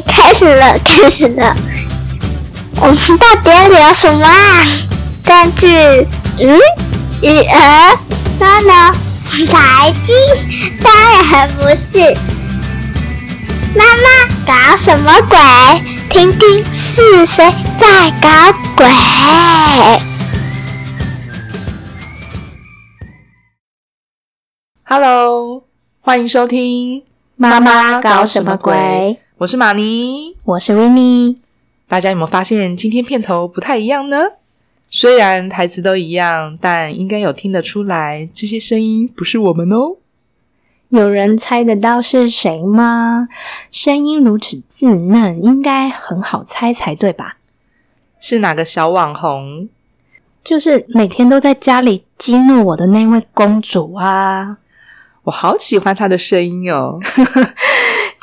开始了，开始了。我们到底要聊什么啊？根据嗯，育儿、妈妈、财经，当然不是。妈妈搞什么鬼？听听是谁在搞鬼？Hello，欢迎收听《妈妈搞什么鬼》。我是玛尼，我是维尼。大家有没有发现今天片头不太一样呢？虽然台词都一样，但应该有听得出来，这些声音不是我们哦。有人猜得到是谁吗？声音如此稚嫩，应该很好猜才对吧？是哪个小网红？就是每天都在家里激怒我的那位公主啊！我好喜欢她的声音哦。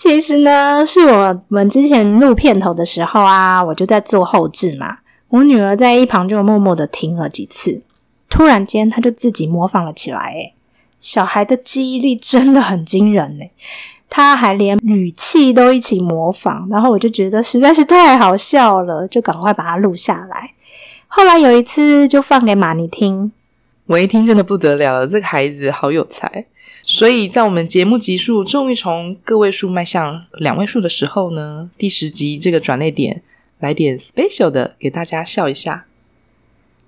其实呢，是我们之前录片头的时候啊，我就在做后置嘛。我女儿在一旁就默默的听了几次，突然间她就自己模仿了起来，诶小孩的记忆力真的很惊人呢，他还连语气都一起模仿，然后我就觉得实在是太好笑了，就赶快把它录下来。后来有一次就放给玛尼听，我一听真的不得了了，这个孩子好有才。所以在我们节目集数终于从个位数迈向两位数的时候呢，第十集这个转捩点，来点 special 的给大家笑一下。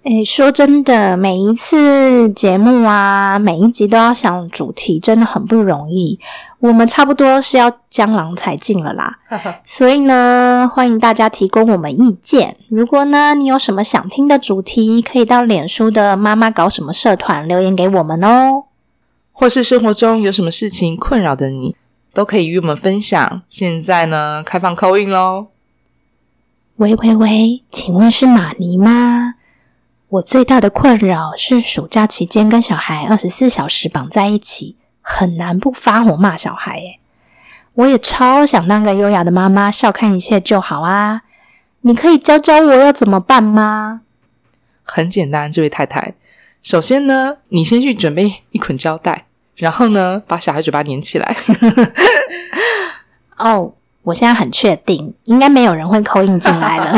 诶，说真的，每一次节目啊，每一集都要想主题，真的很不容易。我们差不多是要江郎才尽了啦，所以呢，欢迎大家提供我们意见。如果呢，你有什么想听的主题，可以到脸书的妈妈搞什么社团留言给我们哦。或是生活中有什么事情困扰的你，都可以与我们分享。现在呢，开放扣印喽。喂喂喂，请问是玛尼吗？我最大的困扰是暑假期间跟小孩二十四小时绑在一起，很难不发火骂小孩。诶我也超想当个优雅的妈妈，笑看一切就好啊！你可以教教我要怎么办吗？很简单，这位太太，首先呢，你先去准备一捆胶带，然后呢，把小孩嘴巴粘起来。哦，我现在很确定，应该没有人会扣印进来了。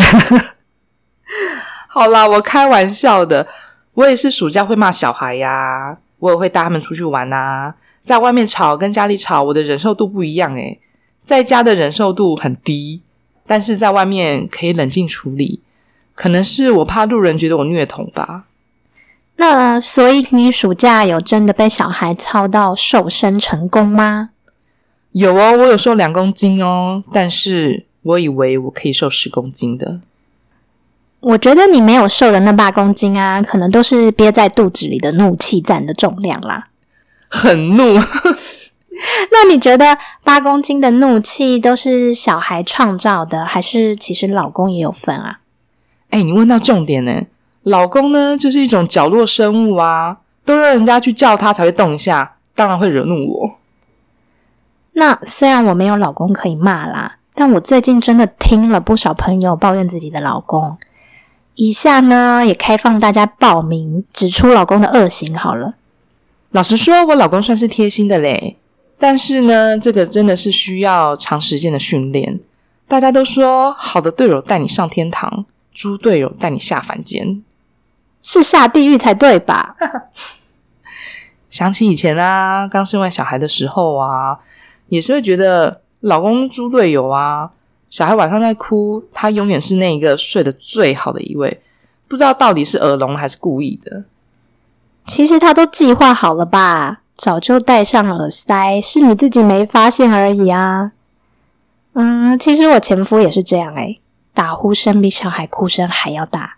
好啦，我开玩笑的。我也是暑假会骂小孩呀，我也会带他们出去玩啊。在外面吵跟家里吵，我的忍受度不一样诶。在家的忍受度很低，但是在外面可以冷静处理。可能是我怕路人觉得我虐童吧。那所以你暑假有真的被小孩操到瘦身成功吗？有哦，我有瘦两公斤哦，但是我以为我可以瘦十公斤的。我觉得你没有瘦的那八公斤啊，可能都是憋在肚子里的怒气占的重量啦。很怒，那你觉得八公斤的怒气都是小孩创造的，还是其实老公也有份啊？哎，你问到重点呢。老公呢，就是一种角落生物啊，都让人家去叫他才会动一下，当然会惹怒我。那虽然我没有老公可以骂啦，但我最近真的听了不少朋友抱怨自己的老公。以下呢，也开放大家报名，指出老公的恶行好了。老实说，我老公算是贴心的嘞，但是呢，这个真的是需要长时间的训练。大家都说，好的队友带你上天堂，猪队友带你下凡间，是下地狱才对吧？想起以前啊，刚生完小孩的时候啊，也是会觉得老公猪队友啊。小孩晚上在哭，他永远是那一个睡得最好的一位，不知道到底是耳聋还是故意的。其实他都计划好了吧，早就戴上耳塞，是你自己没发现而已啊。嗯，其实我前夫也是这样诶，打呼声比小孩哭声还要大。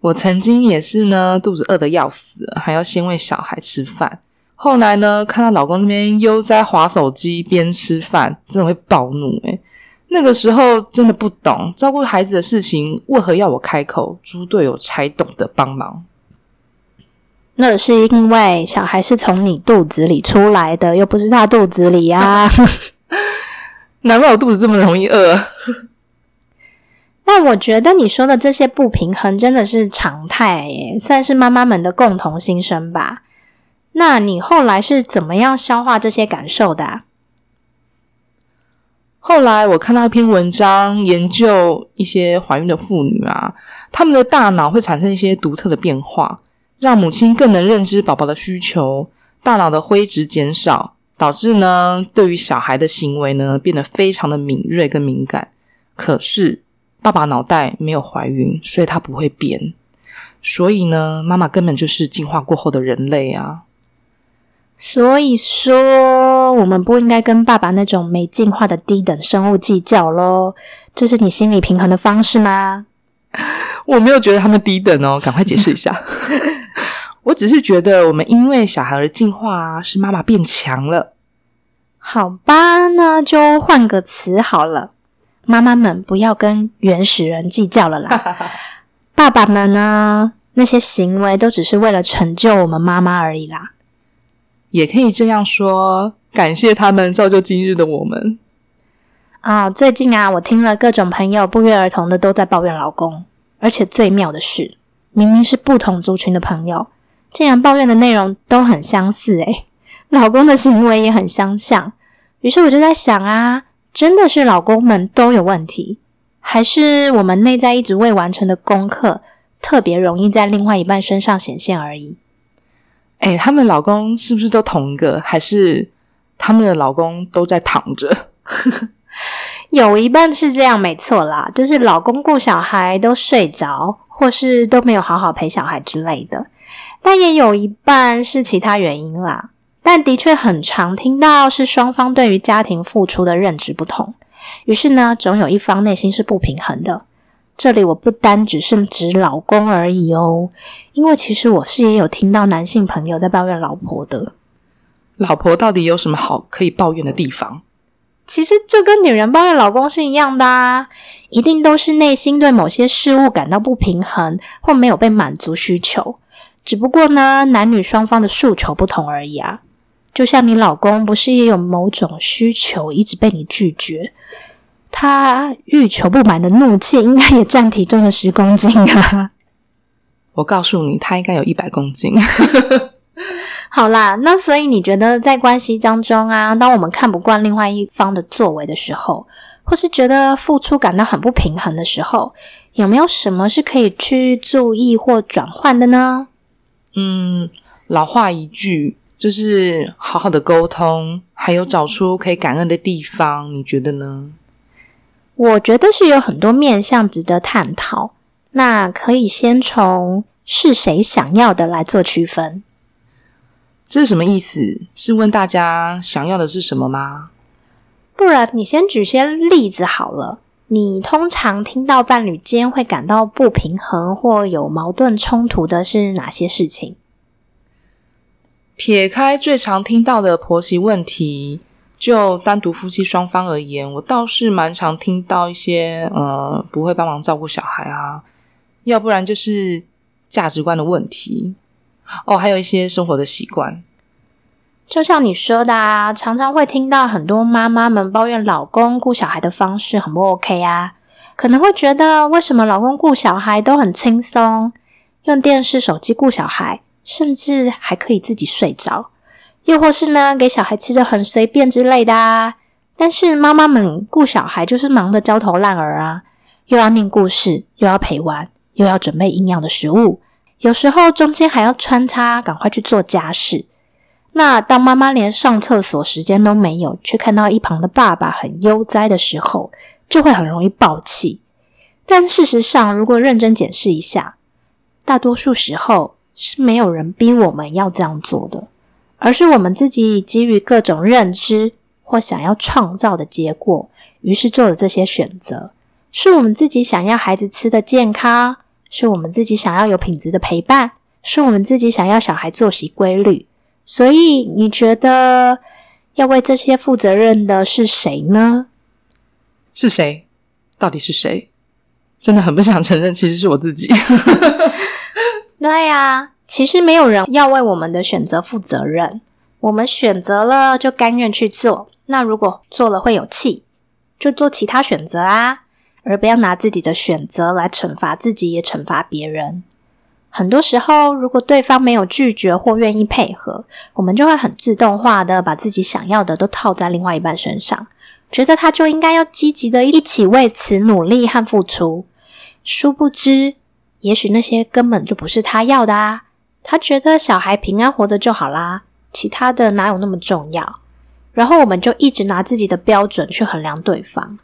我曾经也是呢，肚子饿得要死，还要先喂小孩吃饭。后来呢，看到老公那边悠哉划手机边吃饭，真的会暴怒诶那个时候真的不懂照顾孩子的事情，为何要我开口？猪队友才懂得帮忙。那是因为小孩是从你肚子里出来的，又不是他肚子里啊。难怪我肚子这么容易饿。但我觉得你说的这些不平衡真的是常态，耶，算是妈妈们的共同心声吧。那你后来是怎么样消化这些感受的？后来我看到一篇文章，研究一些怀孕的妇女啊，她们的大脑会产生一些独特的变化，让母亲更能认知宝宝的需求，大脑的灰质减少，导致呢对于小孩的行为呢变得非常的敏锐跟敏感。可是爸爸脑袋没有怀孕，所以他不会变。所以呢，妈妈根本就是进化过后的人类啊。所以说，我们不应该跟爸爸那种没进化的低等生物计较喽。这是你心理平衡的方式吗？我没有觉得他们低等哦，赶快解释一下。我只是觉得，我们因为小孩而进化，是妈妈变强了。好吧，那就换个词好了。妈妈们不要跟原始人计较了啦。爸爸们呢，那些行为都只是为了成就我们妈妈而已啦。也可以这样说，感谢他们造就今日的我们。啊，最近啊，我听了各种朋友不约而同的都在抱怨老公，而且最妙的是，明明是不同族群的朋友，竟然抱怨的内容都很相似，诶老公的行为也很相像。于是我就在想啊，真的是老公们都有问题，还是我们内在一直未完成的功课，特别容易在另外一半身上显现而已？哎，他们老公是不是都同一个？还是他们的老公都在躺着？有一半是这样，没错啦，就是老公顾小孩都睡着，或是都没有好好陪小孩之类的。但也有一半是其他原因啦。但的确很常听到是双方对于家庭付出的认知不同，于是呢，总有一方内心是不平衡的。这里我不单只是指老公而已哦，因为其实我是也有听到男性朋友在抱怨老婆的。老婆到底有什么好可以抱怨的地方？其实这跟女人抱怨老公是一样的啊，一定都是内心对某些事物感到不平衡或没有被满足需求，只不过呢，男女双方的诉求不同而已啊。就像你老公不是也有某种需求一直被你拒绝？他欲求不满的怒气，应该也占体重的十公斤啊！我告诉你，他应该有一百公斤。好啦，那所以你觉得在关系当中啊，当我们看不惯另外一方的作为的时候，或是觉得付出感到很不平衡的时候，有没有什么是可以去注意或转换的呢？嗯，老话一句，就是好好的沟通，还有找出可以感恩的地方，你觉得呢？我觉得是有很多面向值得探讨。那可以先从是谁想要的来做区分。这是什么意思？是问大家想要的是什么吗？不然你先举些例子好了。你通常听到伴侣间会感到不平衡或有矛盾冲突的是哪些事情？撇开最常听到的婆媳问题。就单独夫妻双方而言，我倒是蛮常听到一些呃不会帮忙照顾小孩啊，要不然就是价值观的问题哦，还有一些生活的习惯。就像你说的啊，常常会听到很多妈妈们抱怨老公顾小孩的方式很不 OK 啊，可能会觉得为什么老公顾小孩都很轻松，用电视、手机顾小孩，甚至还可以自己睡着。又或是呢，给小孩吃的很随便之类的啊。但是妈妈们顾小孩就是忙得焦头烂额啊，又要念故事，又要陪玩，又要准备营养的食物，有时候中间还要穿插赶快去做家事。那当妈妈连上厕所时间都没有，却看到一旁的爸爸很悠哉的时候，就会很容易爆气。但事实上，如果认真检视一下，大多数时候是没有人逼我们要这样做的。而是我们自己基于各种认知或想要创造的结果，于是做了这些选择。是我们自己想要孩子吃的健康，是我们自己想要有品质的陪伴，是我们自己想要小孩作息规律。所以，你觉得要为这些负责任的是谁呢？是谁？到底是谁？真的很不想承认，其实是我自己。对呀。其实没有人要为我们的选择负责任，我们选择了就甘愿去做。那如果做了会有气，就做其他选择啊，而不要拿自己的选择来惩罚自己，也惩罚别人。很多时候，如果对方没有拒绝或愿意配合，我们就会很自动化的把自己想要的都套在另外一半身上，觉得他就应该要积极的一起为此努力和付出。殊不知，也许那些根本就不是他要的啊！他觉得小孩平安活着就好啦，其他的哪有那么重要？然后我们就一直拿自己的标准去衡量对方，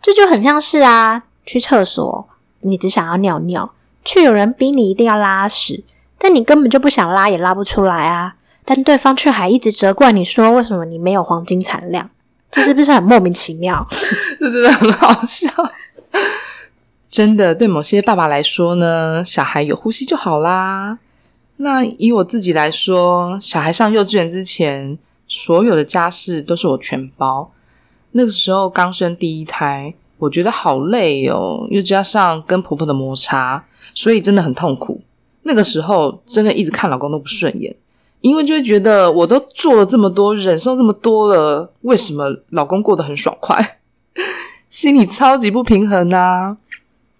这就很像是啊，去厕所你只想要尿尿，却有人逼你一定要拉屎，但你根本就不想拉，也拉不出来啊！但对方却还一直责怪你说，为什么你没有黄金产量？这是不是很莫名其妙？这真的很好笑。真的，对某些爸爸来说呢，小孩有呼吸就好啦。那以我自己来说，小孩上幼稚园之前，所有的家事都是我全包。那个时候刚生第一胎，我觉得好累哦，又加上跟婆婆的摩擦，所以真的很痛苦。那个时候真的一直看老公都不顺眼，因为就会觉得我都做了这么多，忍受这么多了，为什么老公过得很爽快？心里超级不平衡啊！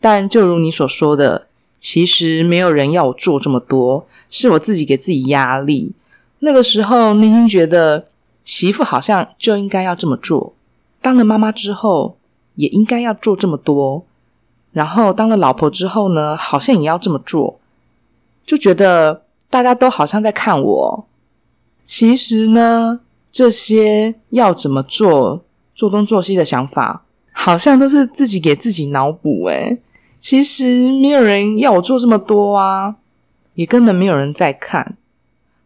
但就如你所说的，其实没有人要我做这么多，是我自己给自己压力。那个时候内心觉得媳妇好像就应该要这么做，当了妈妈之后也应该要做这么多，然后当了老婆之后呢，好像也要这么做，就觉得大家都好像在看我。其实呢，这些要怎么做、做东做西的想法，好像都是自己给自己脑补诶其实没有人要我做这么多啊，也根本没有人在看。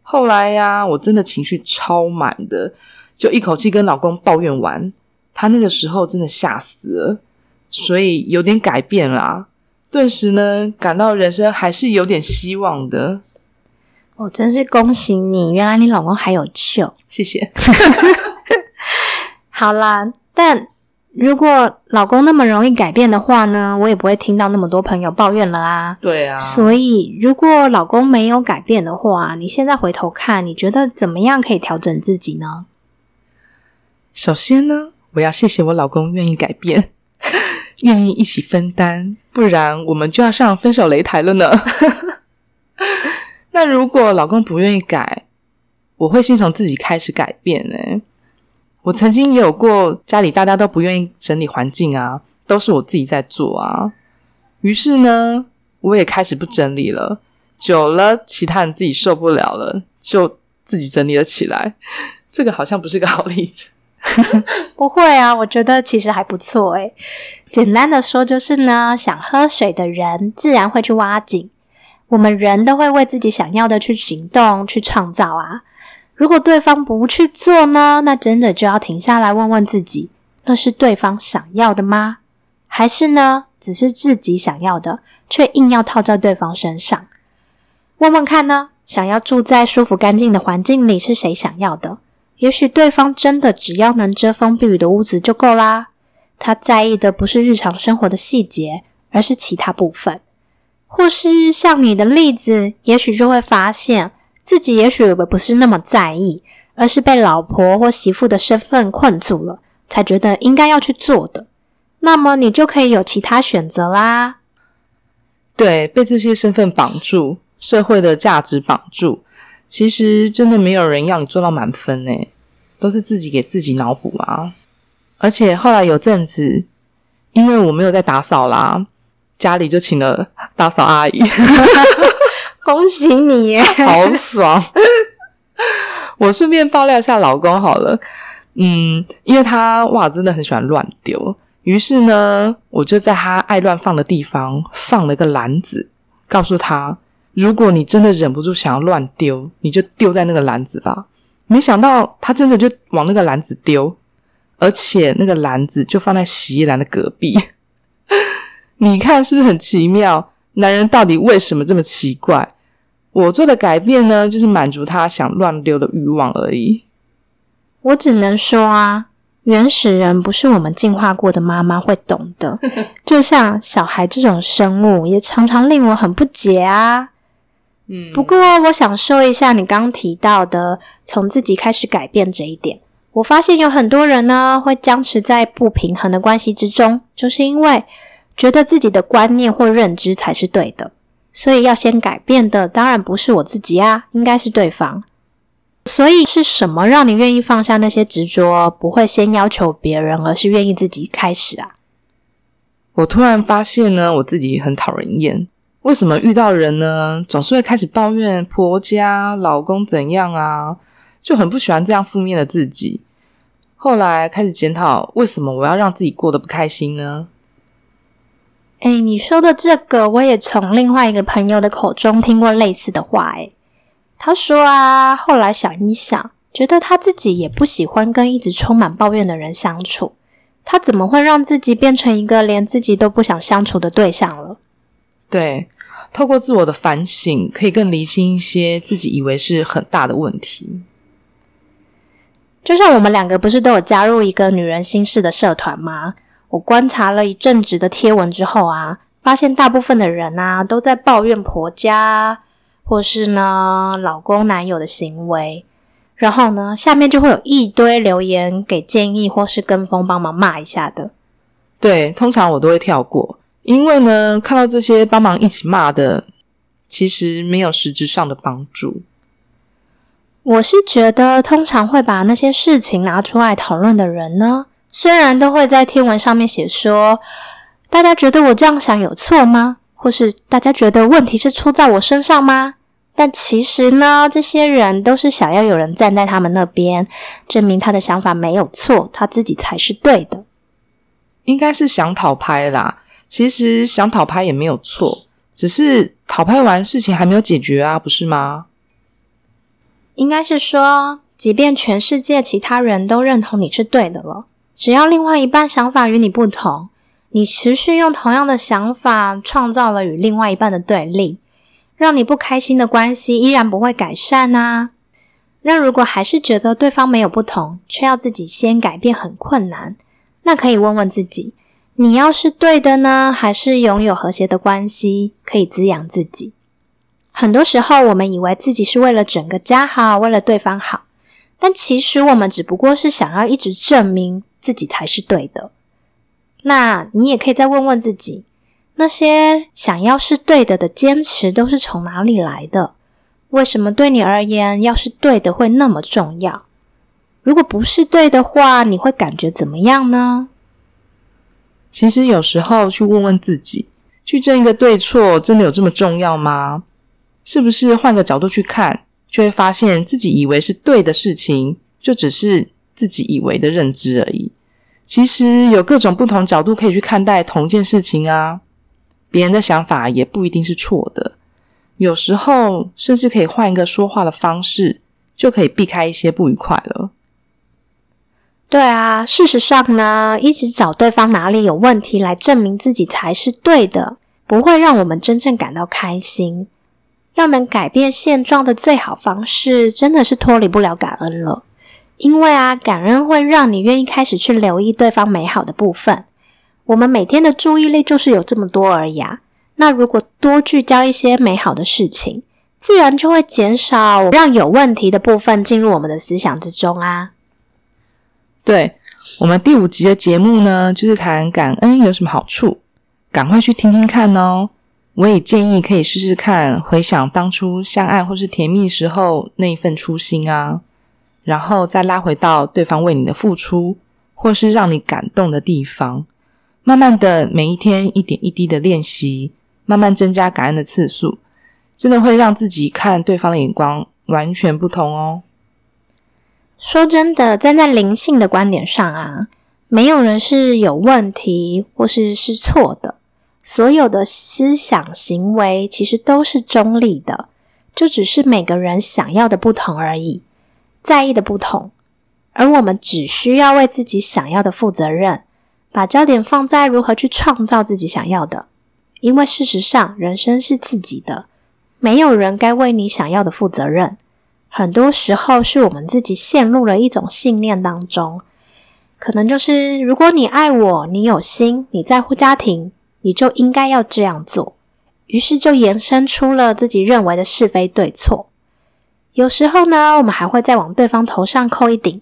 后来呀，我真的情绪超满的，就一口气跟老公抱怨完，他那个时候真的吓死了，所以有点改变啦。顿时呢，感到人生还是有点希望的。我真是恭喜你，原来你老公还有救。谢谢。好啦，但。如果老公那么容易改变的话呢，我也不会听到那么多朋友抱怨了啊。对啊。所以，如果老公没有改变的话，你现在回头看，你觉得怎么样可以调整自己呢？首先呢，我要谢谢我老公愿意改变，愿意一起分担，不然我们就要上分手擂台了呢。那如果老公不愿意改，我会先从自己开始改变呢。我曾经也有过家里大家都不愿意整理环境啊，都是我自己在做啊。于是呢，我也开始不整理了。久了，其他人自己受不了了，就自己整理了起来。这个好像不是个好例子。不会啊，我觉得其实还不错诶。简单的说就是呢，想喝水的人自然会去挖井。我们人都会为自己想要的去行动、去创造啊。如果对方不去做呢？那真的就要停下来问问自己：那是对方想要的吗？还是呢，只是自己想要的，却硬要套在对方身上？问问看呢？想要住在舒服干净的环境里，是谁想要的？也许对方真的只要能遮风避雨的屋子就够啦。他在意的不是日常生活的细节，而是其他部分。或是像你的例子，也许就会发现。自己也许不是那么在意，而是被老婆或媳妇的身份困住了，才觉得应该要去做的。那么你就可以有其他选择啦。对，被这些身份绑住，社会的价值绑住，其实真的没有人要你做到满分呢，都是自己给自己脑补啊。而且后来有阵子，因为我没有在打扫啦，家里就请了打扫阿姨。恭喜你耶！好爽！我顺便爆料一下老公好了，嗯，因为他哇真的很喜欢乱丢，于是呢，我就在他爱乱放的地方放了个篮子，告诉他，如果你真的忍不住想要乱丢，你就丢在那个篮子吧。没想到他真的就往那个篮子丢，而且那个篮子就放在洗衣篮的隔壁。你看是不是很奇妙？男人到底为什么这么奇怪？我做的改变呢，就是满足他想乱丢的欲望而已。我只能说啊，原始人不是我们进化过的妈妈会懂的。就像小孩这种生物，也常常令我很不解啊。嗯，不过我想说一下你刚提到的从自己开始改变这一点。我发现有很多人呢，会僵持在不平衡的关系之中，就是因为。觉得自己的观念或认知才是对的，所以要先改变的当然不是我自己啊，应该是对方。所以是什么让你愿意放下那些执着，不会先要求别人，而是愿意自己开始啊？我突然发现呢，我自己很讨人厌。为什么遇到人呢，总是会开始抱怨婆家、老公怎样啊？就很不喜欢这样负面的自己。后来开始检讨，为什么我要让自己过得不开心呢？哎，你说的这个，我也从另外一个朋友的口中听过类似的话。哎，他说啊，后来想一想，觉得他自己也不喜欢跟一直充满抱怨的人相处。他怎么会让自己变成一个连自己都不想相处的对象了？对，透过自我的反省，可以更理清一些自己以为是很大的问题。就像我们两个不是都有加入一个女人心事的社团吗？我观察了一阵子的贴文之后啊，发现大部分的人啊都在抱怨婆家，或是呢老公男友的行为，然后呢下面就会有一堆留言给建议或是跟风帮忙骂一下的。对，通常我都会跳过，因为呢看到这些帮忙一起骂的，其实没有实质上的帮助。我是觉得，通常会把那些事情拿出来讨论的人呢，虽然都会在天文上面写说，大家觉得我这样想有错吗？或是大家觉得问题是出在我身上吗？但其实呢，这些人都是想要有人站在他们那边，证明他的想法没有错，他自己才是对的。应该是想讨拍啦。其实想讨拍也没有错，只是讨拍完事情还没有解决啊，不是吗？应该是说，即便全世界其他人都认同你是对的了，只要另外一半想法与你不同，你持续用同样的想法创造了与另外一半的对立，让你不开心的关系依然不会改善啊。那如果还是觉得对方没有不同，却要自己先改变很困难，那可以问问自己：你要是对的呢，还是拥有和谐的关系可以滋养自己？很多时候，我们以为自己是为了整个家好，为了对方好，但其实我们只不过是想要一直证明自己才是对的。那你也可以再问问自己，那些想要是对的的坚持都是从哪里来的？为什么对你而言，要是对的会那么重要？如果不是对的话，你会感觉怎么样呢？其实有时候去问问自己，去争一个对错，真的有这么重要吗？是不是换个角度去看，就会发现自己以为是对的事情，就只是自己以为的认知而已。其实有各种不同角度可以去看待同一件事情啊。别人的想法也不一定是错的，有时候甚至可以换一个说话的方式，就可以避开一些不愉快了。对啊，事实上呢，一直找对方哪里有问题来证明自己才是对的，不会让我们真正感到开心。要能改变现状的最好方式，真的是脱离不了感恩了。因为啊，感恩会让你愿意开始去留意对方美好的部分。我们每天的注意力就是有这么多而已啊。那如果多聚焦一些美好的事情，自然就会减少让有问题的部分进入我们的思想之中啊。对我们第五集的节目呢，就是谈感恩有什么好处，赶快去听听看哦。我也建议可以试试看，回想当初相爱或是甜蜜时候那一份初心啊，然后再拉回到对方为你的付出，或是让你感动的地方，慢慢的每一天一点一滴的练习，慢慢增加感恩的次数，真的会让自己看对方的眼光完全不同哦。说真的，站在灵性的观点上啊，没有人是有问题或是是错的。所有的思想行为其实都是中立的，就只是每个人想要的不同而已，在意的不同。而我们只需要为自己想要的负责任，把焦点放在如何去创造自己想要的。因为事实上，人生是自己的，没有人该为你想要的负责任。很多时候是我们自己陷入了一种信念当中，可能就是如果你爱我，你有心，你在乎家庭。你就应该要这样做，于是就延伸出了自己认为的是非对错。有时候呢，我们还会再往对方头上扣一顶，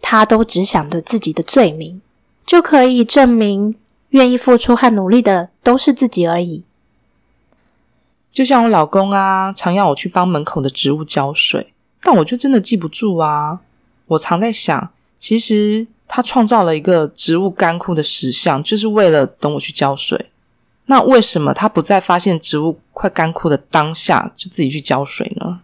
他都只想着自己的罪名，就可以证明愿意付出和努力的都是自己而已。就像我老公啊，常要我去帮门口的植物浇水，但我就真的记不住啊。我常在想，其实他创造了一个植物干枯的石像，就是为了等我去浇水。那为什么他不在发现植物快干枯的当下就自己去浇水呢？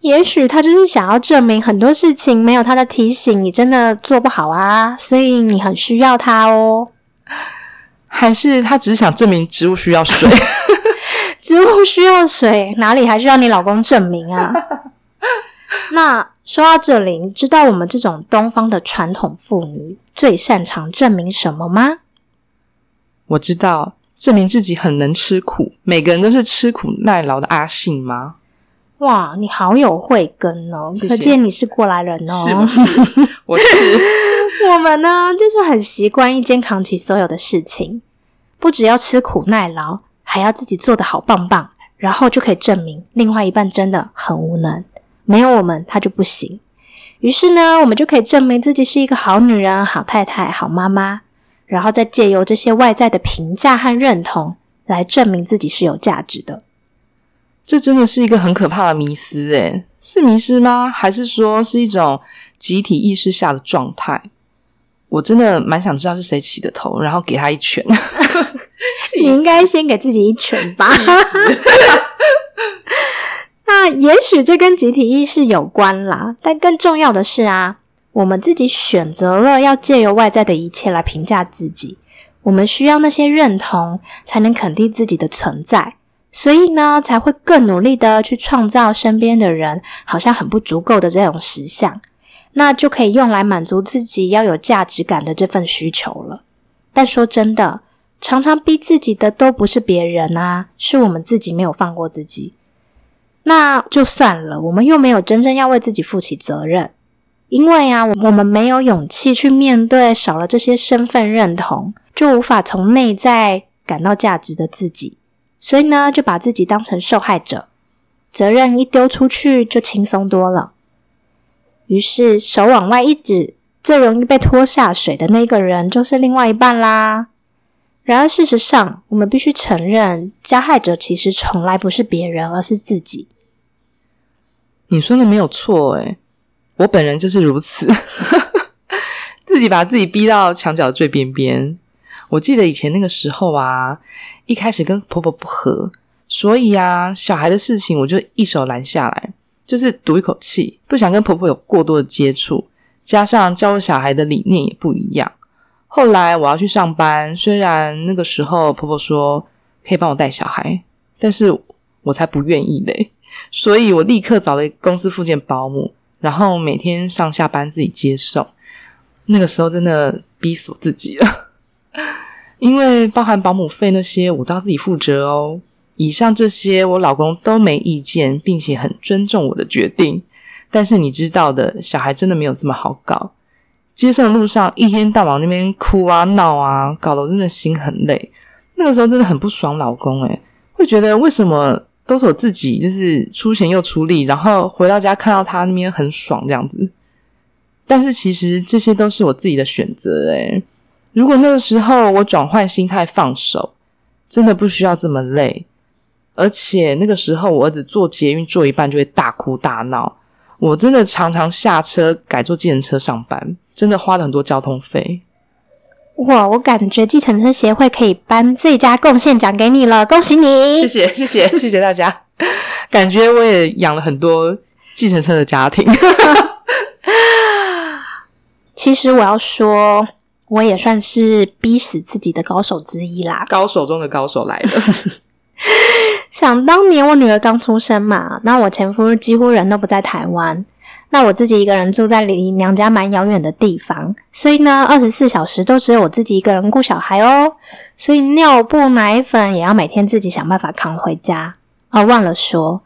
也许他就是想要证明很多事情没有他的提醒，你真的做不好啊，所以你很需要他哦。还是他只是想证明植物需要水？植物需要水，哪里还需要你老公证明啊？那说到这里，你知道我们这种东方的传统妇女最擅长证明什么吗？我知道，证明自己很能吃苦。每个人都是吃苦耐劳的阿信吗？哇，你好有慧根哦！谢谢可见你是过来人哦。是不是？我是。我们呢，就是很习惯一肩扛起所有的事情，不只要吃苦耐劳，还要自己做的好棒棒，然后就可以证明另外一半真的很无能，没有我们他就不行。于是呢，我们就可以证明自己是一个好女人、好太太、好妈妈，然后再借由这些外在的评价和认同，来证明自己是有价值的。这真的是一个很可怕的迷思，诶，是迷失吗？还是说是一种集体意识下的状态？我真的蛮想知道是谁起的头，然后给他一拳。你应该先给自己一拳吧。那也许这跟集体意识有关啦，但更重要的是啊，我们自己选择了要借由外在的一切来评价自己，我们需要那些认同，才能肯定自己的存在，所以呢，才会更努力的去创造身边的人好像很不足够的这种实相，那就可以用来满足自己要有价值感的这份需求了。但说真的，常常逼自己的都不是别人啊，是我们自己没有放过自己。那就算了，我们又没有真正要为自己负起责任，因为啊，我们没有勇气去面对少了这些身份认同，就无法从内在感到价值的自己，所以呢，就把自己当成受害者，责任一丢出去就轻松多了。于是手往外一指，最容易被拖下水的那个人就是另外一半啦。然而，事实上，我们必须承认，加害者其实从来不是别人，而是自己。你说的没有错，诶，我本人就是如此，自己把自己逼到墙角最边边。我记得以前那个时候啊，一开始跟婆婆不和，所以啊，小孩的事情我就一手拦下来，就是赌一口气，不想跟婆婆有过多的接触。加上教我小孩的理念也不一样。后来我要去上班，虽然那个时候婆婆说可以帮我带小孩，但是我才不愿意嘞。所以我立刻找了公司附近保姆，然后每天上下班自己接送。那个时候真的逼死我自己了，因为包含保姆费那些我都要自己负责哦。以上这些我老公都没意见，并且很尊重我的决定。但是你知道的，小孩真的没有这么好搞。接送的路上一天到晚那边哭啊闹啊，搞得我真的心很累。那个时候真的很不爽老公，诶，会觉得为什么都是我自己，就是出钱又出力，然后回到家看到他那边很爽这样子。但是其实这些都是我自己的选择，诶，如果那个时候我转换心态放手，真的不需要这么累。而且那个时候我儿子坐捷运坐一半就会大哭大闹。我真的常常下车改坐计程车上班，真的花了很多交通费。哇，我感觉计程车协会可以颁最佳贡献奖给你了，恭喜你！谢谢，谢谢，谢谢大家。感觉我也养了很多计程车的家庭。其实我要说，我也算是逼死自己的高手之一啦。高手中的高手来了。想当年我女儿刚出生嘛，那我前夫几乎人都不在台湾，那我自己一个人住在离娘家蛮遥远的地方，所以呢，二十四小时都只有我自己一个人顾小孩哦，所以尿布、奶粉也要每天自己想办法扛回家。而忘了说，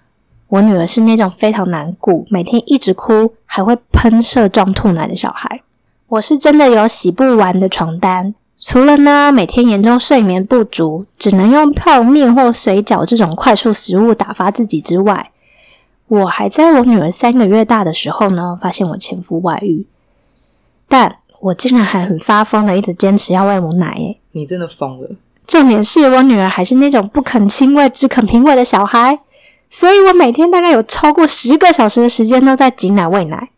我女儿是那种非常难顾，每天一直哭，还会喷射状吐奶的小孩。我是真的有洗不完的床单。除了呢，每天严重睡眠不足，只能用泡面或水饺这种快速食物打发自己之外，我还在我女儿三个月大的时候呢，发现我前夫外遇，但我竟然还很发疯的一直坚持要喂母奶诶你真的疯了！重点是我女儿还是那种不肯亲喂、只肯平喂的小孩，所以我每天大概有超过十个小时的时间都在挤奶喂奶。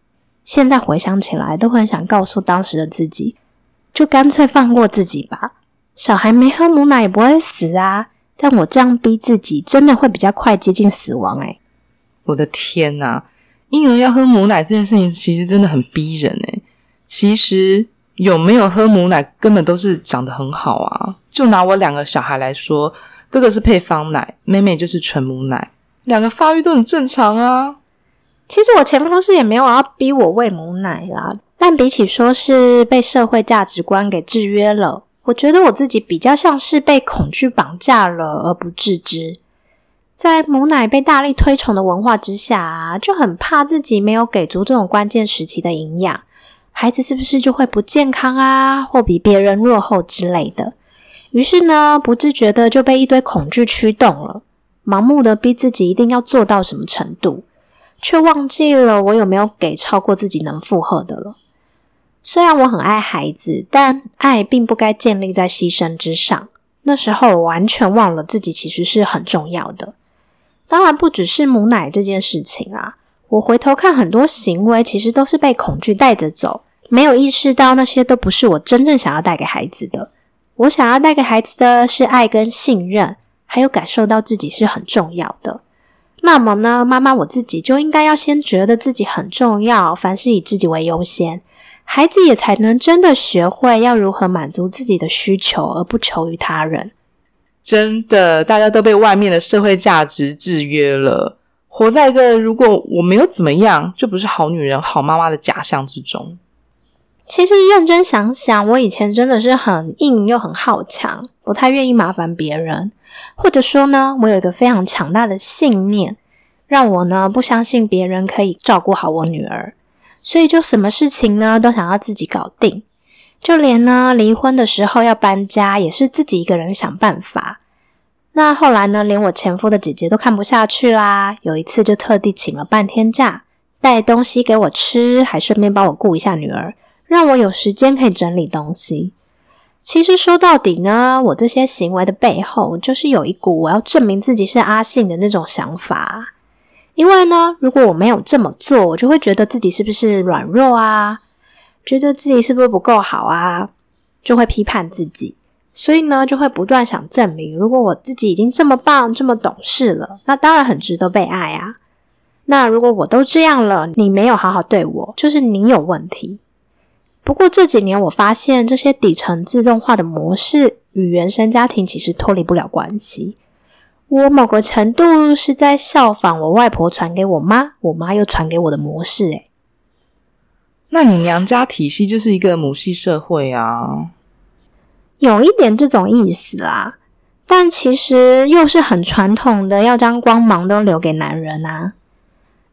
现在回想起来，都很想告诉当时的自己，就干脆放过自己吧。小孩没喝母奶也不会死啊，但我这样逼自己，真的会比较快接近死亡诶、我的天呐！婴儿要喝母奶这件事情，其实真的很逼人诶。其实有没有喝母奶，根本都是长得很好啊。就拿我两个小孩来说，哥哥是配方奶，妹妹就是纯母奶，两个发育都很正常啊。其实我前夫是也没有要逼我喂母奶啦，但比起说是被社会价值观给制约了，我觉得我自己比较像是被恐惧绑架了而不自知。在母奶被大力推崇的文化之下啊，就很怕自己没有给足这种关键时期的营养，孩子是不是就会不健康啊，或比别人落后之类的？于是呢，不自觉的就被一堆恐惧驱动了，盲目的逼自己一定要做到什么程度。却忘记了我有没有给超过自己能负荷的了。虽然我很爱孩子，但爱并不该建立在牺牲之上。那时候我完全忘了自己其实是很重要的。当然不只是母奶这件事情啊，我回头看很多行为，其实都是被恐惧带着走，没有意识到那些都不是我真正想要带给孩子的。我想要带给孩子的是爱跟信任，还有感受到自己是很重要的。那么呢，妈妈我自己就应该要先觉得自己很重要，凡事以自己为优先，孩子也才能真的学会要如何满足自己的需求，而不求于他人。真的，大家都被外面的社会价值制约了，活在一个如果我没有怎么样，就不是好女人、好妈妈的假象之中。其实认真想想，我以前真的是很硬又很好强，不太愿意麻烦别人。或者说呢，我有一个非常强大的信念，让我呢不相信别人可以照顾好我女儿，所以就什么事情呢都想要自己搞定，就连呢离婚的时候要搬家，也是自己一个人想办法。那后来呢，连我前夫的姐姐都看不下去啦，有一次就特地请了半天假，带东西给我吃，还顺便帮我顾一下女儿，让我有时间可以整理东西。其实说到底呢，我这些行为的背后，就是有一股我要证明自己是阿信的那种想法。因为呢，如果我没有这么做，我就会觉得自己是不是软弱啊？觉得自己是不是不够好啊？就会批判自己，所以呢，就会不断想证明，如果我自己已经这么棒、这么懂事了，那当然很值得被爱啊。那如果我都这样了，你没有好好对我，就是你有问题。不过这几年，我发现这些底层自动化的模式与原生家庭其实脱离不了关系。我某个程度是在效仿我外婆传给我妈，我妈又传给我的模式。诶那你娘家体系就是一个母系社会啊，有一点这种意思啊，但其实又是很传统的，要将光芒都留给男人啊。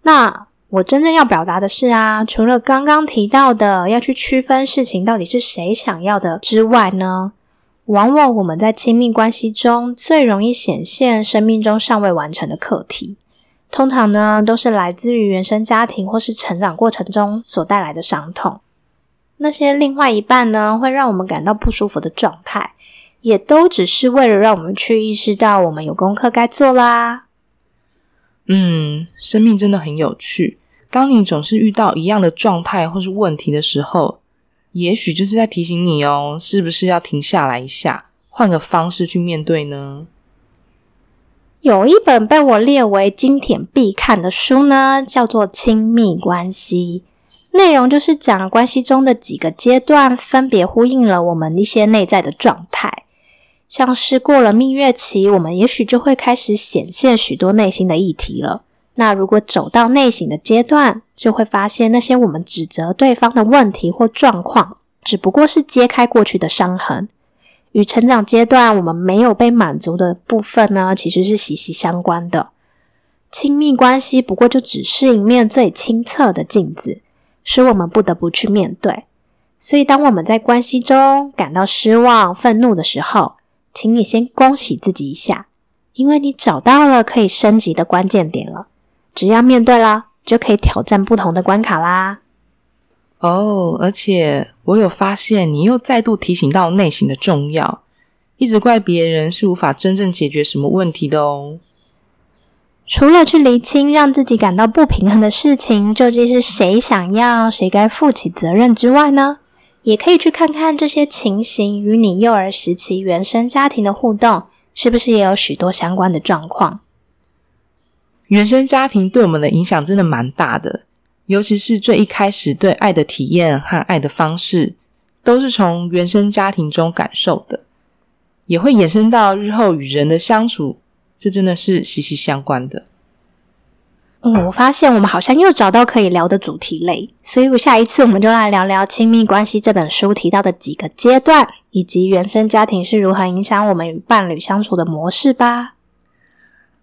那。我真正要表达的是啊，除了刚刚提到的要去区分事情到底是谁想要的之外呢，往往我们在亲密关系中最容易显现生命中尚未完成的课题，通常呢都是来自于原生家庭或是成长过程中所带来的伤痛。那些另外一半呢会让我们感到不舒服的状态，也都只是为了让我们去意识到我们有功课该做啦。嗯，生命真的很有趣。当你总是遇到一样的状态或是问题的时候，也许就是在提醒你哦，是不是要停下来一下，换个方式去面对呢？有一本被我列为经典必看的书呢，叫做《亲密关系》，内容就是讲关系中的几个阶段，分别呼应了我们一些内在的状态。像是过了蜜月期，我们也许就会开始显现许多内心的议题了。那如果走到内省的阶段，就会发现那些我们指责对方的问题或状况，只不过是揭开过去的伤痕，与成长阶段我们没有被满足的部分呢，其实是息息相关的。亲密关系不过就只是一面最清澈的镜子，使我们不得不去面对。所以，当我们在关系中感到失望、愤怒的时候，请你先恭喜自己一下，因为你找到了可以升级的关键点了。只要面对了，就可以挑战不同的关卡啦。哦，而且我有发现，你又再度提醒到内心的重要。一直怪别人是无法真正解决什么问题的哦。除了去厘清让自己感到不平衡的事情究竟是谁想要、谁该负起责任之外呢，也可以去看看这些情形与你幼儿时期原生家庭的互动，是不是也有许多相关的状况。原生家庭对我们的影响真的蛮大的，尤其是最一开始对爱的体验和爱的方式，都是从原生家庭中感受的，也会衍生到日后与人的相处。这真的是息息相关的。嗯，我发现我们好像又找到可以聊的主题类，所以我下一次我们就来聊聊《亲密关系》这本书提到的几个阶段，以及原生家庭是如何影响我们与伴侣相处的模式吧。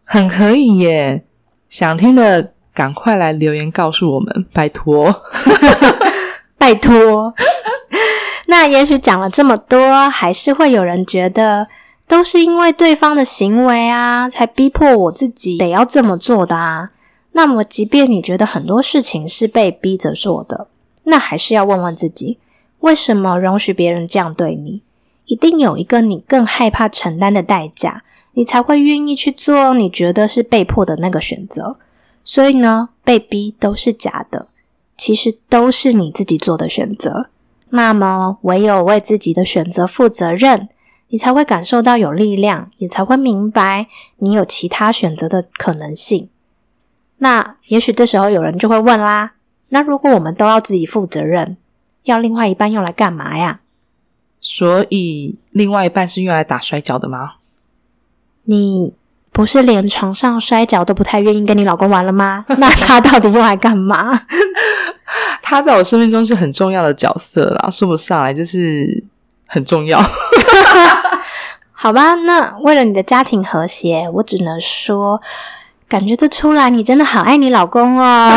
很可以耶，想听的赶快来留言告诉我们，拜托，拜托。那也许讲了这么多，还是会有人觉得。都是因为对方的行为啊，才逼迫我自己得要这么做的啊。那么，即便你觉得很多事情是被逼着做的，那还是要问问自己，为什么容许别人这样对你？一定有一个你更害怕承担的代价，你才会愿意去做你觉得是被迫的那个选择。所以呢，被逼都是假的，其实都是你自己做的选择。那么，唯有为自己的选择负责任。你才会感受到有力量，也才会明白你有其他选择的可能性。那也许这时候有人就会问啦：那如果我们都要自己负责任，要另外一半用来干嘛呀？所以，另外一半是用来打摔跤的吗？你不是连床上摔跤都不太愿意跟你老公玩了吗？那他到底用来干嘛？他在我生命中是很重要的角色啦，说不上来就是很重要。好吧，那为了你的家庭和谐，我只能说，感觉得出来你真的好爱你老公哦。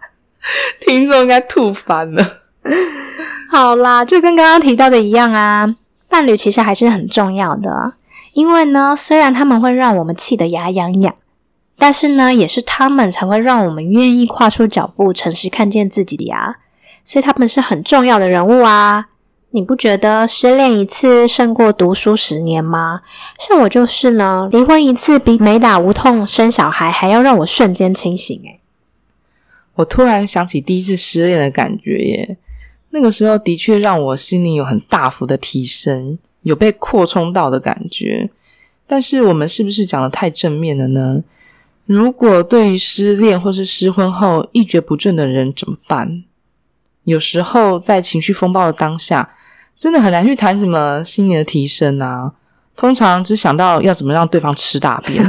听众应该吐翻了。好啦，就跟刚刚提到的一样啊，伴侣其实还是很重要的，因为呢，虽然他们会让我们气得牙痒痒，但是呢，也是他们才会让我们愿意跨出脚步，诚实看见自己的牙，所以他们是很重要的人物啊。你不觉得失恋一次胜过读书十年吗？像我就是呢，离婚一次比没打无痛生小孩还要让我瞬间清醒。诶我突然想起第一次失恋的感觉耶，那个时候的确让我心里有很大幅的提升，有被扩充到的感觉。但是我们是不是讲的太正面了呢？如果对于失恋或是失婚后一蹶不振的人怎么办？有时候在情绪风暴的当下。真的很难去谈什么心理的提升啊！通常只想到要怎么让对方吃大便，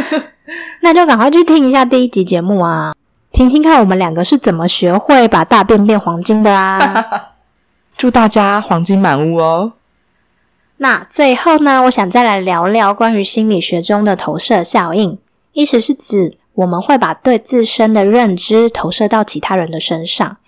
那就赶快去听一下第一集节目啊，听听看我们两个是怎么学会把大便变黄金的啊！祝大家黄金满屋哦！那最后呢，我想再来聊聊关于心理学中的投射效应，意思是指我们会把对自身的认知投射到其他人的身上。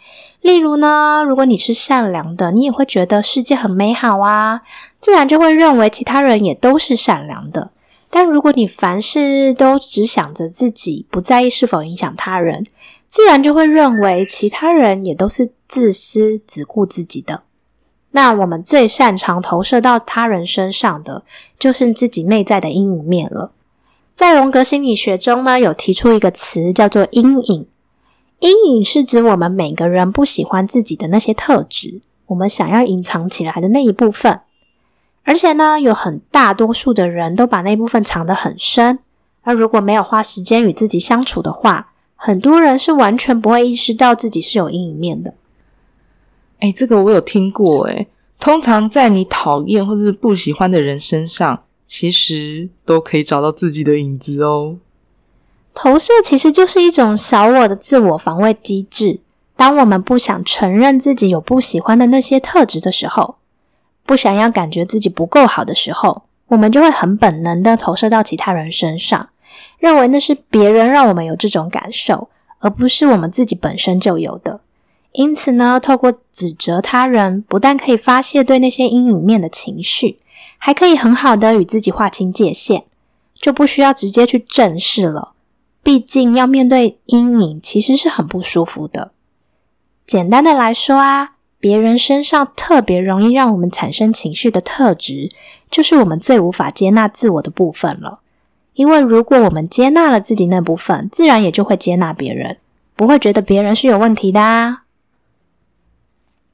例如呢，如果你是善良的，你也会觉得世界很美好啊，自然就会认为其他人也都是善良的。但如果你凡事都只想着自己，不在意是否影响他人，自然就会认为其他人也都是自私、只顾自己的。那我们最擅长投射到他人身上的，就是自己内在的阴影面了。在荣格心理学中呢，有提出一个词叫做阴影。阴影是指我们每个人不喜欢自己的那些特质，我们想要隐藏起来的那一部分。而且呢，有很大多数的人都把那部分藏得很深。而如果没有花时间与自己相处的话，很多人是完全不会意识到自己是有阴影面的。哎，这个我有听过。哎，通常在你讨厌或者是不喜欢的人身上，其实都可以找到自己的影子哦。投射其实就是一种小我的自我防卫机制。当我们不想承认自己有不喜欢的那些特质的时候，不想要感觉自己不够好的时候，我们就会很本能的投射到其他人身上，认为那是别人让我们有这种感受，而不是我们自己本身就有的。因此呢，透过指责他人，不但可以发泄对那些阴影面的情绪，还可以很好的与自己划清界限，就不需要直接去正视了。毕竟要面对阴影，其实是很不舒服的。简单的来说啊，别人身上特别容易让我们产生情绪的特质，就是我们最无法接纳自我的部分了。因为如果我们接纳了自己那部分，自然也就会接纳别人，不会觉得别人是有问题的啊。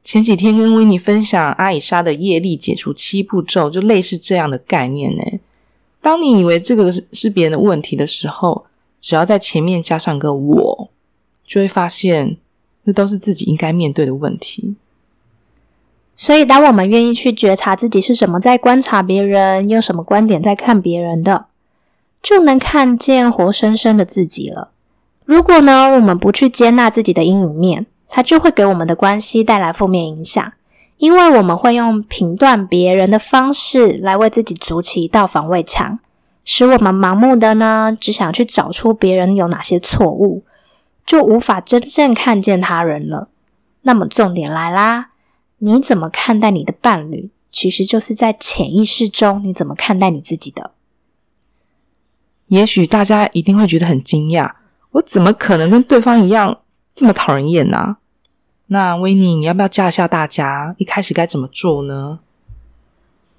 前几天跟维尼分享阿以莎的业力解除七步骤，就类似这样的概念呢。当你以为这个是是别人的问题的时候，只要在前面加上个我，就会发现那都是自己应该面对的问题。所以，当我们愿意去觉察自己是怎么在观察别人，用什么观点在看别人的，就能看见活生生的自己了。如果呢，我们不去接纳自己的阴影面，它就会给我们的关系带来负面影响，因为我们会用评断别人的方式来为自己筑起一道防卫墙，使我们盲目的呢只想去找出别人有哪些错误，就无法真正看见他人了。那么重点来啦，你怎么看待你的伴侣，其实就是在潜意识中你怎么看待你自己的。也许大家一定会觉得很惊讶，我怎么可能跟对方一样这么讨人厌呢？那维尼，你要不要教一下大家一开始该怎么做呢？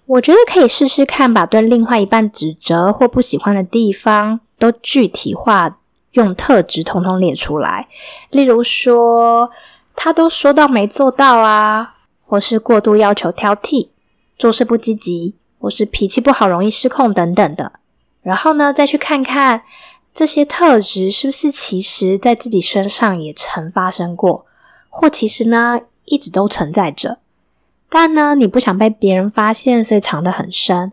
我觉得可以试试看，把对另外一半指责或不喜欢的地方都具体化，用特质统统列出来。例如说，他都说到没做到啊，或是过度要求、挑剔、做事不积极，或是脾气不好、容易失控等等的。然后呢，再去看看这些特质是不是其实在自己身上也曾发生过。或其实呢，一直都存在着，但呢，你不想被别人发现，所以藏得很深；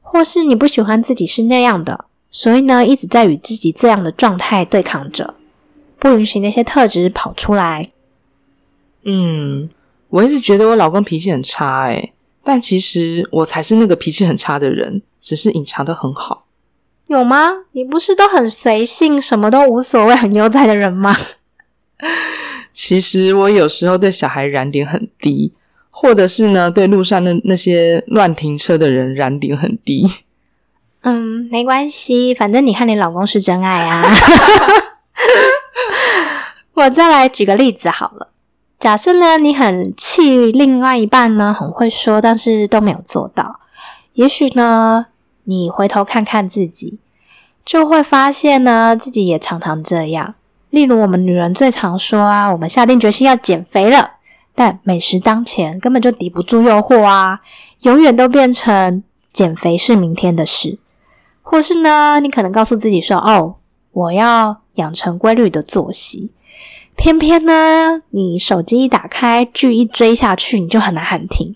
或是你不喜欢自己是那样的，所以呢，一直在与自己这样的状态对抗着，不允许那些特质跑出来。嗯，我一直觉得我老公脾气很差，诶但其实我才是那个脾气很差的人，只是隐藏的很好。有吗？你不是都很随性，什么都无所谓，很悠哉的人吗？其实我有时候对小孩燃点很低，或者是呢，对路上的那些乱停车的人燃点很低。嗯，没关系，反正你和你老公是真爱啊。我再来举个例子好了，假设呢，你很气另外一半呢，很会说，但是都没有做到。也许呢，你回头看看自己，就会发现呢，自己也常常这样。例如，我们女人最常说啊，我们下定决心要减肥了，但美食当前，根本就抵不住诱惑啊，永远都变成减肥是明天的事。或是呢，你可能告诉自己说，哦，我要养成规律的作息，偏偏呢，你手机一打开，剧一追下去，你就很难喊停，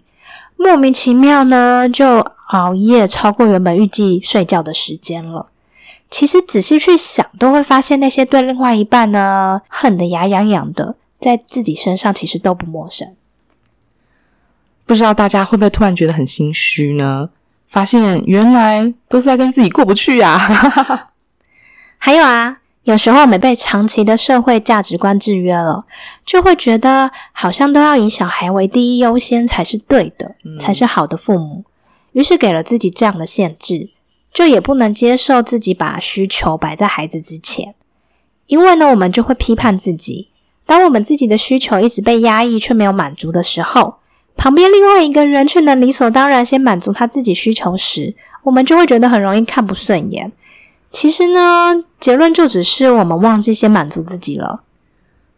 莫名其妙呢，就熬夜超过原本预计睡觉的时间了。其实仔细去想，都会发现那些对另外一半呢恨得牙痒痒的，在自己身上其实都不陌生。不知道大家会不会突然觉得很心虚呢？发现原来都是在跟自己过不去呀！还有啊，有时候我们被长期的社会价值观制约了，就会觉得好像都要以小孩为第一优先才是对的，才是好的父母，于是给了自己这样的限制。就也不能接受自己把需求摆在孩子之前，因为呢，我们就会批判自己。当我们自己的需求一直被压抑却没有满足的时候，旁边另外一个人却能理所当然先满足他自己需求时，我们就会觉得很容易看不顺眼。其实呢，结论就只是我们忘记先满足自己了。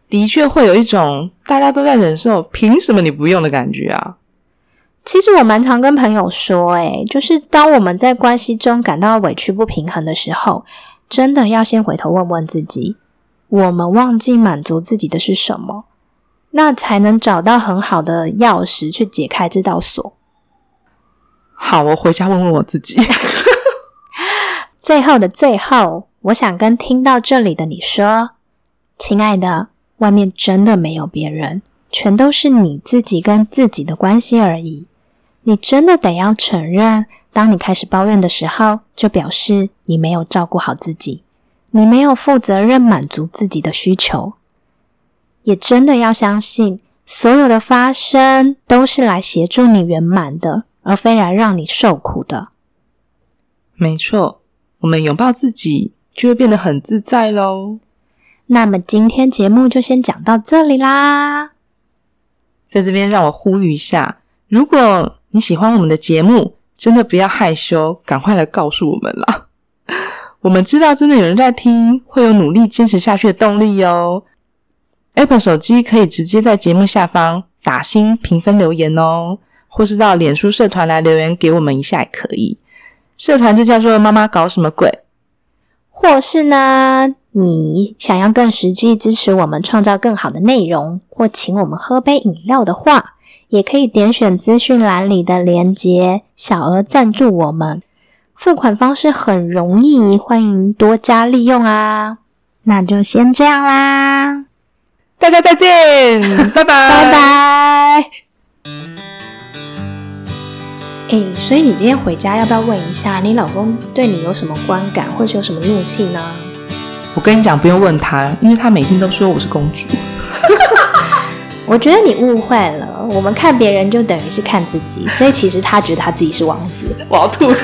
的确会有一种大家都在忍受，凭什么你不用的感觉啊。其实我蛮常跟朋友说，诶，就是当我们在关系中感到委屈不平衡的时候，真的要先回头问问自己，我们忘记满足自己的是什么，那才能找到很好的钥匙去解开这道锁。好，我回家问问我自己。最后的最后，我想跟听到这里的你说，亲爱的，外面真的没有别人，全都是你自己跟自己的关系而已。你真的得要承认，当你开始抱怨的时候，就表示你没有照顾好自己，你没有负责任满足自己的需求。也真的要相信，所有的发生都是来协助你圆满的，而非来让你受苦的。没错，我们拥抱自己，就会变得很自在喽。那么今天节目就先讲到这里啦。在这边，让我呼吁一下，如果你喜欢我们的节目，真的不要害羞，赶快来告诉我们啦！我们知道真的有人在听，会有努力坚持下去的动力哦。Apple 手机可以直接在节目下方打星评分留言哦，或是到脸书社团来留言给我们一下也可以。社团就叫做“妈妈搞什么鬼”，或是呢，你想要更实际支持我们创造更好的内容，或请我们喝杯饮料的话，也可以点选资讯栏里的链接，小额赞助我们。付款方式很容易，欢迎多加利用啊！那就先这样啦，大家再见，拜拜，拜拜。哎，所以你今天回家要不要问一下，你老公对你有什么观感，或是有什么怒气呢？我跟你讲，不用问他，因为他每天都说我是公主。我觉得你误会了，我们看别人就等于是看自己，所以其实他觉得他自己是王子。我要吐了。